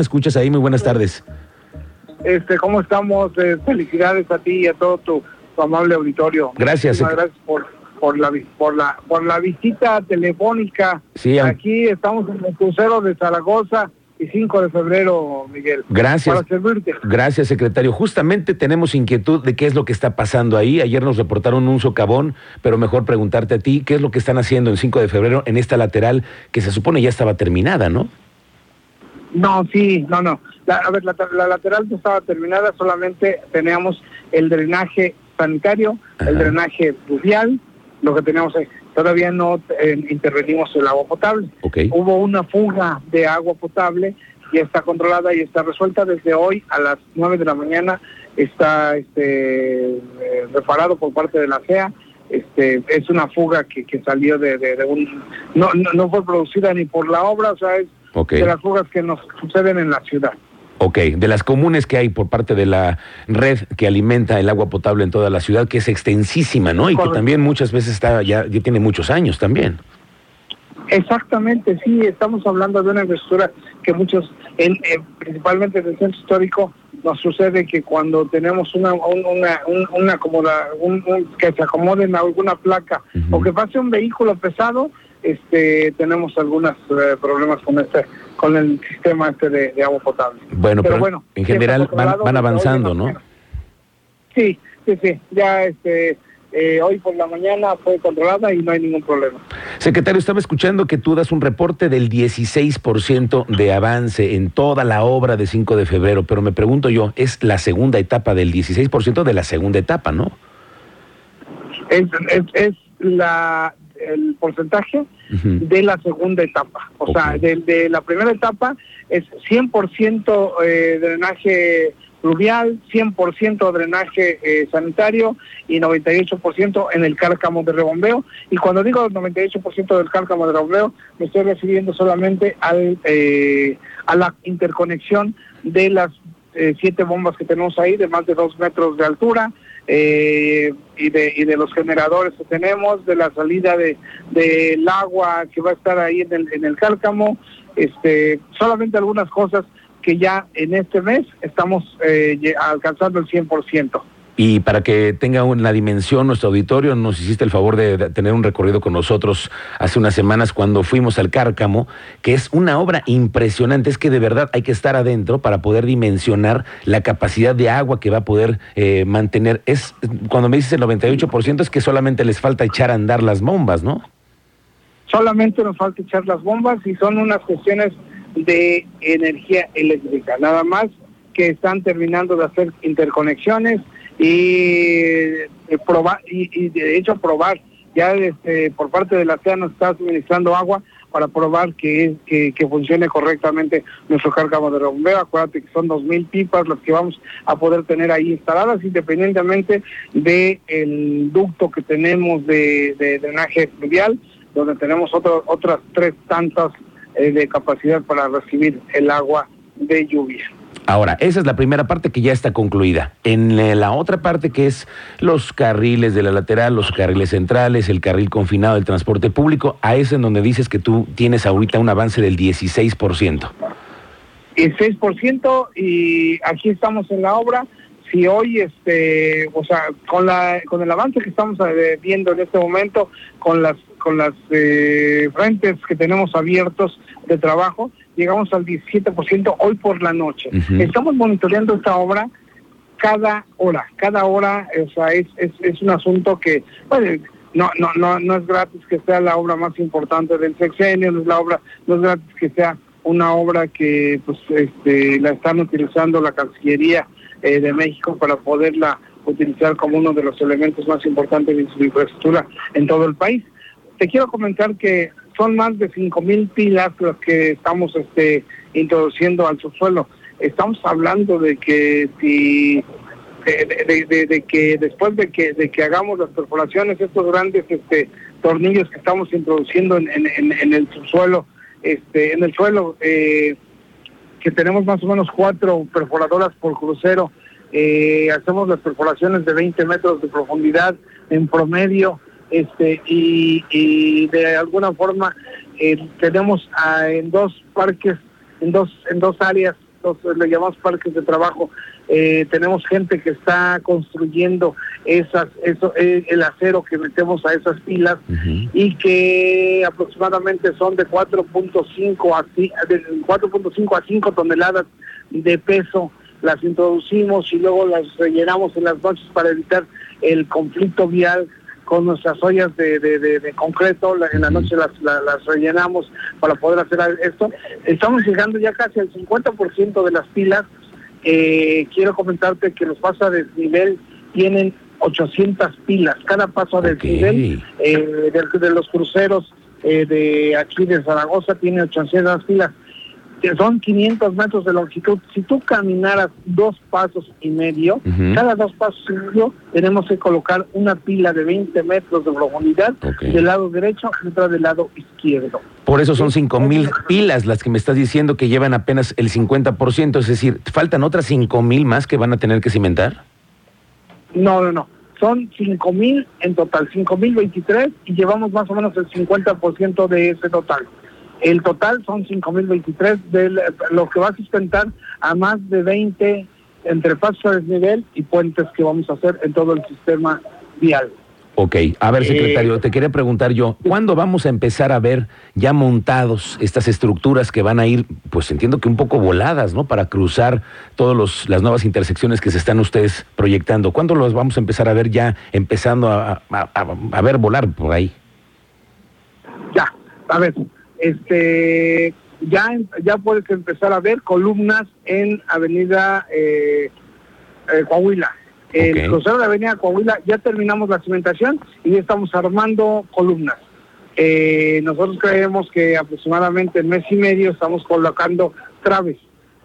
¿Me escuchas ahí? Muy buenas tardes. Este, ¿cómo estamos? Eh, felicidades a ti y a todo tu, tu amable auditorio. Gracias. Muchísimas gracias por, por la por la por la visita telefónica. Sí, Aquí estamos en el crucero de Zaragoza y 5 de febrero, Miguel. Gracias. Para servirte. Gracias, secretario. Justamente tenemos inquietud de qué es lo que está pasando ahí. Ayer nos reportaron un socavón, pero mejor preguntarte a ti, ¿qué es lo que están haciendo en 5 de febrero en esta lateral que se supone ya estaba terminada, ¿no? No, sí, no, no. La, a ver, la, la lateral no estaba terminada, solamente teníamos el drenaje sanitario, Ajá. el drenaje pluvial, lo que teníamos ahí. Todavía no eh, intervenimos el agua potable. Ok. Hubo una fuga de agua potable, ya está controlada y está resuelta desde hoy a las 9 de la mañana. Está este, eh, reparado por parte de la CEA. Este, es una fuga que, que salió de, de- de un... No, no, no fue producida ni por la obra, o sea, es Ok. de las fugas que nos suceden en la ciudad. Ok, de las comunes que hay por parte de la red que alimenta el agua potable en toda la ciudad, que es extensísima, ¿no? Y que también muchas veces está ya, ya tiene muchos años también. Exactamente, sí, estamos hablando de una infraestructura que muchos, en, principalmente en el centro histórico, nos sucede que cuando tenemos una, un- una, un- una acomoda, un- un- que se acomode en alguna placa o que pase un vehículo pesado, este, tenemos algunos eh, problemas con este, con el sistema este de, de agua potable. Bueno, pero, bueno, en general van, van avanzando, ¿no? Sí, sí, sí, ya este, eh, hoy por la mañana fue controlada y no hay ningún problema. Secretario, estaba escuchando que tú das un reporte del 16% de avance en toda la obra de 5 de febrero, pero me pregunto yo, es la segunda etapa del 16% de la segunda etapa, ¿no? es, es, es la, el porcentaje de la segunda etapa. O sea, de, de la primera etapa es 100% eh, drenaje pluvial, 100% drenaje eh, sanitario y 98% en el cárcamo de rebombeo. Y cuando digo 98% del cárcamo de rebombeo, me estoy refiriendo solamente al, eh, a la interconexión de las eh, siete bombas que tenemos ahí de más de dos metros de altura eh, y, de, y de los generadores que tenemos, de la salida de del agua que va a estar ahí en el, en el cárcamo, este, solamente algunas cosas que ya en este mes estamos eh, alcanzando el 100%. Y para que tenga una dimensión nuestro auditorio, nos hiciste el favor de, tener un recorrido con nosotros hace unas semanas cuando fuimos al Cárcamo, que es una obra impresionante. Es que de verdad hay que estar adentro para poder dimensionar la capacidad de agua que va a poder eh, mantener. Es Cuando me dices el 98% es que solamente les falta echar a andar las bombas, ¿no? Solamente nos falta echar las bombas y son unas cuestiones de energía eléctrica, nada más que están terminando de hacer interconexiones y, eh, y, y de hecho probar ya este, por parte de la CEA nos está suministrando agua para probar que, que, que funcione correctamente nuestro cárcamo de bombeo. Acuérdate que son dos mil pipas las que vamos a poder tener ahí instaladas, independientemente del el ducto que tenemos de, de drenaje fluvial, donde tenemos otro- otras tres tantas eh, de capacidad para recibir el agua de lluvia. Ahora, esa es la primera parte que ya está concluida. En eh, la otra parte que es los carriles de la lateral, los carriles centrales, el carril confinado del transporte público, a ese en donde dices que tú tienes ahorita un avance del 16%. y 6% y aquí estamos en la obra. Si hoy, este, o sea, con la con el avance que estamos eh, viendo en este momento, con las con las eh, frentes que tenemos abiertos de trabajo, llegamos al 17% hoy por la noche. Estamos monitoreando esta obra cada hora, cada hora, o sea, es, es, es un asunto que, bueno, no, no, no, no es gratis que sea la obra más importante del sexenio, no es la obra, no es gratis que sea una obra que pues este, la están utilizando la Cancillería eh, de México para poderla utilizar como uno de los elementos más importantes de su infraestructura en todo el país. Te quiero comentar que son más de 5.000 pilas las que estamos este, introduciendo al subsuelo. Estamos hablando de que si de, que después de que de que hagamos las perforaciones, estos grandes este, tornillos que estamos introduciendo en, en- en- en el subsuelo, este, en el suelo, eh, que tenemos más o menos cuatro perforadoras por crucero, eh, hacemos las perforaciones de 20 metros de profundidad en promedio, este, y, y de alguna forma eh, tenemos en dos parques, en dos, en dos áreas los le llamamos parques de trabajo. Eh, tenemos gente que está construyendo esas, eso, eh, el acero que metemos a esas pilas y que aproximadamente son de 4.5 a, de 4.5 a 5 toneladas de peso. Las introducimos y luego las rellenamos en las noches para evitar el conflicto vial con nuestras ollas de, concreto, en la noche las, las, rellenamos para poder hacer esto. Estamos llegando ya casi al 50% de las pilas. Eh, quiero comentarte que los pasos a desnivel tienen 800 pilas. Cada paso a desnivel eh, de, los cruceros eh, de aquí de Zaragoza tiene 800 pilas que son 500 metros de longitud, si tú caminaras dos pasos y medio, cada dos pasos y medio tenemos que colocar una pila de 20 metros de profundidad del lado derecho y otra del lado izquierdo. Por eso son 5 mil pilas las que me estás diciendo que llevan apenas el 50%, es decir, ¿faltan otras 5 mil más que van a tener que cimentar? No, no, no. Son 5 mil en total, 5 mil 23 y llevamos más o menos el 50% de ese total. El total son 5.023 de lo que va a sustentar a más de 20 entre pasos a desnivel y puentes que vamos a hacer en todo el sistema vial. Ok, a ver, secretario, te quería preguntar yo, ¿cuándo vamos a empezar a ver ya montados estas estructuras que van a ir, pues entiendo que un poco voladas, ¿no? Para cruzar todas las nuevas intersecciones que se están ustedes proyectando. ¿Cuándo los vamos a empezar a ver ya empezando a, a ver volar por ahí? Ya, a ver, este ya ya puedes empezar a ver columnas en Avenida eh, eh, Coahuila. El crucero de Avenida Coahuila ya terminamos la cimentación y ya estamos armando columnas. Eh, nosotros creemos que aproximadamente en mes y medio estamos colocando traves,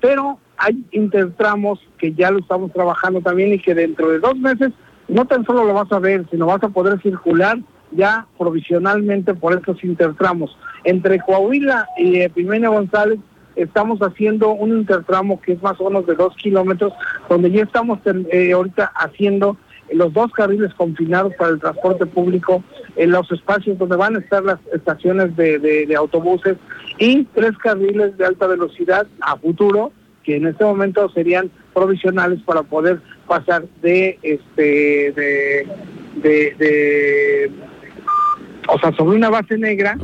pero hay intertramos que ya lo estamos trabajando también y que dentro de dos meses no tan solo lo vas a ver, sino vas a poder circular ya provisionalmente por estos intertramos. Entre Coahuila y Epimenia González estamos haciendo un intertramo que es más o menos de dos kilómetros, donde ya estamos eh, ahorita haciendo los dos carriles confinados para el transporte público, en los espacios donde van a estar las estaciones de, de, autobuses y tres carriles de alta velocidad a futuro, que en este momento serían provisionales para poder pasar de este de, de o sea, sobre una base negra,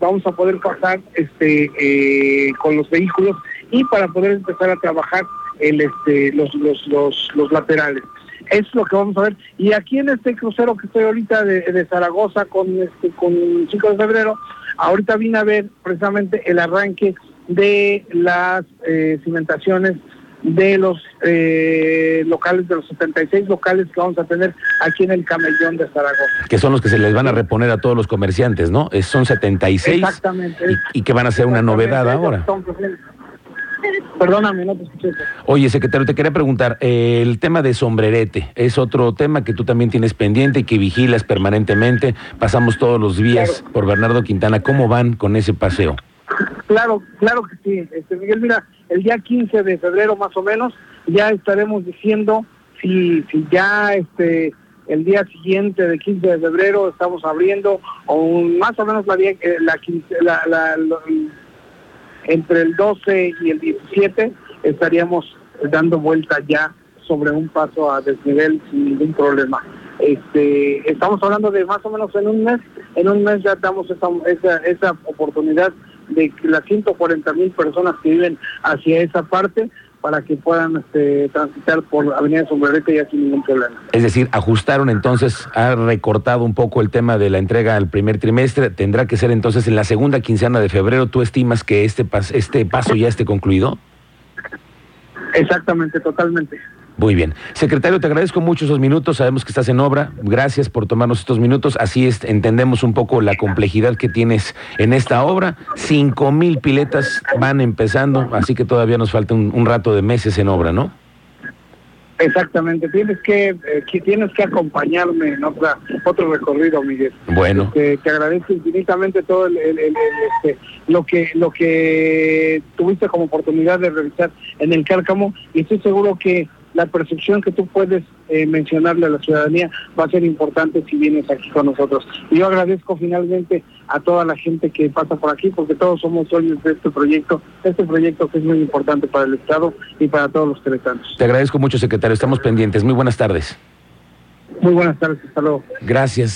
vamos a poder pasar este eh, con los vehículos y para poder empezar a trabajar el este los los los, los laterales. Es lo que vamos a ver. Y aquí en este crucero que estoy ahorita de, Zaragoza con este con 5 de febrero, ahorita vine a ver precisamente el arranque de las eh, cimentaciones de los eh, locales, de los 76 locales que vamos a tener aquí en el camellón de Zaragoza. Que son los que se les van a reponer a todos los comerciantes, ¿no? Son 76. Exactamente. Y, que van a ser una novedad ahora. Perdóname, no te escuché. Oye, secretario, te quería preguntar, el tema de sombrerete es otro tema que tú también tienes pendiente y que vigilas permanentemente. Pasamos todos los días por Bernardo Quintana. ¿Cómo van con ese paseo? Claro, claro que sí. Este, Miguel, mira, el día 15 de febrero más o menos ya estaremos diciendo si, si ya este el día siguiente de 15 de febrero estamos abriendo o más o menos la, eh, la, la, entre el 12 y el 17 estaríamos dando vuelta ya sobre un paso a desnivel sin ningún problema. Este, estamos hablando de más o menos en un mes, en un mes ya damos esa, esa, esa oportunidad de las 140 mil personas que viven hacia esa parte para que puedan este, transitar por Avenida Sombrerete ya sin ningún problema. Es decir, ajustaron entonces, ha recortado un poco el tema de la entrega al primer trimestre, tendrá que ser entonces en la segunda quincena de febrero, ¿tú estimas que este, este paso ya esté concluido? Exactamente, totalmente. Muy bien. Secretario, te agradezco mucho esos minutos. Sabemos que estás en obra. Gracias por tomarnos estos minutos. Así es, entendemos un poco la complejidad que tienes en esta obra. Cinco mil piletas van empezando, así que todavía nos falta un, rato de meses en obra, ¿no? Exactamente, tienes que, eh, tienes que acompañarme en otra, otro recorrido, Miguel. Bueno. Te, agradezco infinitamente todo el, este, lo que lo que tuviste como oportunidad de revisar en el Cárcamo y estoy seguro que la percepción que tú puedes eh, mencionarle a la ciudadanía va a ser importante si vienes aquí con nosotros. Y yo agradezco finalmente a toda la gente que pasa por aquí, porque todos somos socios de este proyecto, este proyecto que es muy importante para el Estado y para todos los queretanos. Te agradezco mucho, secretario. Estamos pendientes. Muy buenas tardes. Muy buenas tardes. Hasta luego. Gracias.